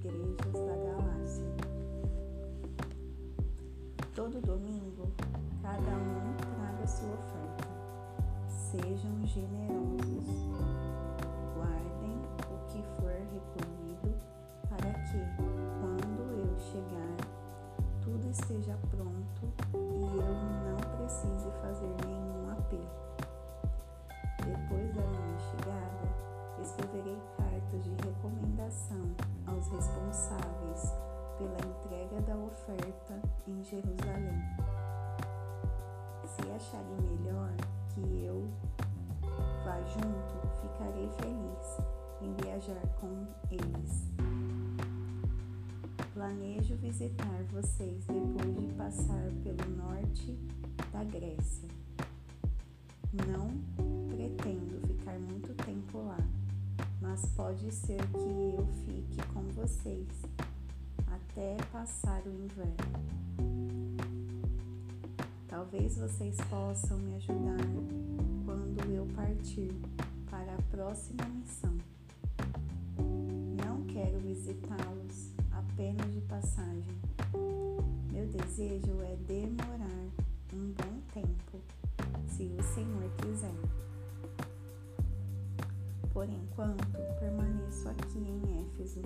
igrejas da galáxia. Todo domingo, cada um traga sua oferta. Sejam generosos. Guardem o que for recolhido para que, quando eu chegar, tudo esteja pronto e eu não precise fazer nenhum apelo. Depois da minha chegada, escreverei cartas de recomendação viajar com eles. Planejo visitar vocês depois de passar pelo norte da Grécia. Não pretendo ficar muito tempo lá, mas pode ser que eu fique com vocês até passar o inverno. Talvez vocês possam me ajudar quando eu partir para a próxima missão. Não quero visitá-los apenas de passagem. Meu desejo é demorar um bom tempo, se o Senhor quiser. Por enquanto, permaneço aqui em Éfeso.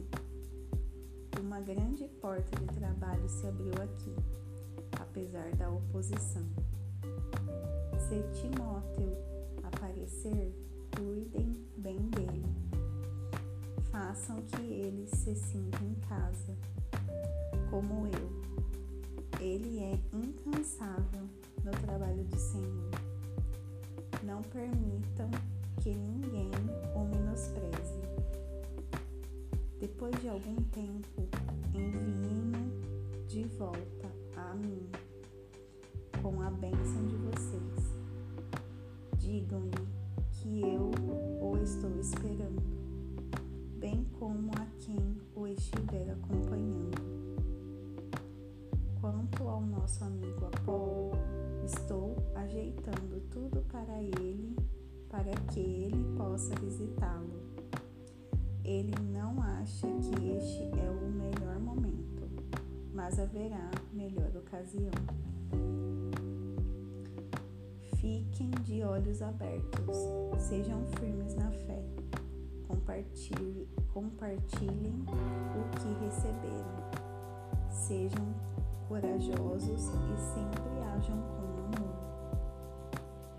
Uma grande porta de trabalho se abriu aqui, apesar da oposição. Se Timóteo aparecer, cuidem bem. Façam que ele se sinta em casa, como eu. Ele é incansável no trabalho do Senhor. Não permitam que ninguém o menospreze. Depois de algum tempo, enviem-no de volta a mim, tudo para ele, para que ele possa visitá-lo. Ele não acha que este é o melhor momento, mas haverá melhor ocasião. Fiquem de olhos abertos, sejam firmes na fé, compartilhem, compartilhem o que receberam, sejam corajosos e sempre hajam com.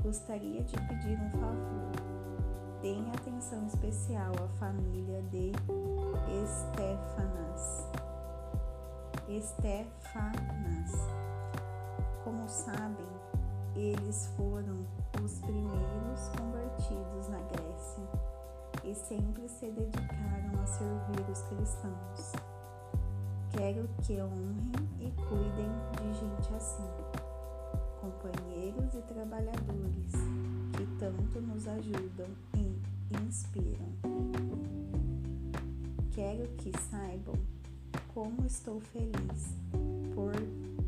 Gostaria de pedir um favor. Deem atenção especial à família de Estefanas. Estefanas. Como sabem, eles foram os primeiros convertidos na Grécia e sempre se dedicaram a servir os cristãos. Quero que honrem e cuidem de gente assim, companheiros e trabalhadores que tanto nos ajudam e inspiram. Quero que saibam como estou feliz por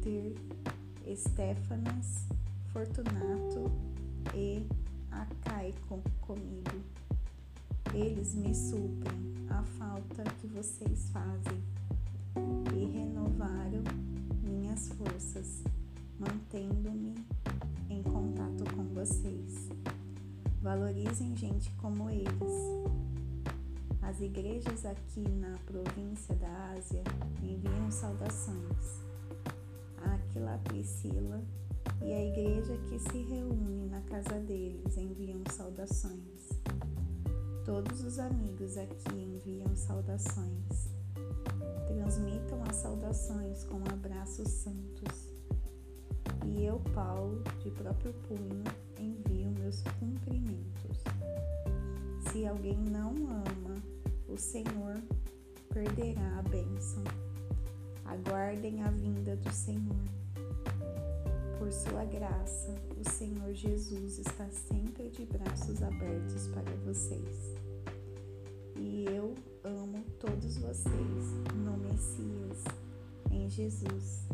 ter Stefanas, Fortunato e Acaico comigo. Eles me suprem a falta que vocês fazem e renovaram minhas forças, mantendo-me em contato com vocês. Valorizem gente como eles. As igrejas aqui na província da Ásia enviam saudações. Aquila Priscila e a igreja que se reúne na casa deles enviam saudações. Todos os amigos aqui enviam saudações. Transmitam as saudações com abraços santos. E eu, Paulo, de próprio punho, envio meus cumprimentos. Se alguém não ama, o Senhor perderá a bênção. Aguardem a vinda do Senhor. Por sua graça, o Senhor Jesus está sempre de braços abertos para vocês. E eu amo todos vocês no Messias, em Jesus.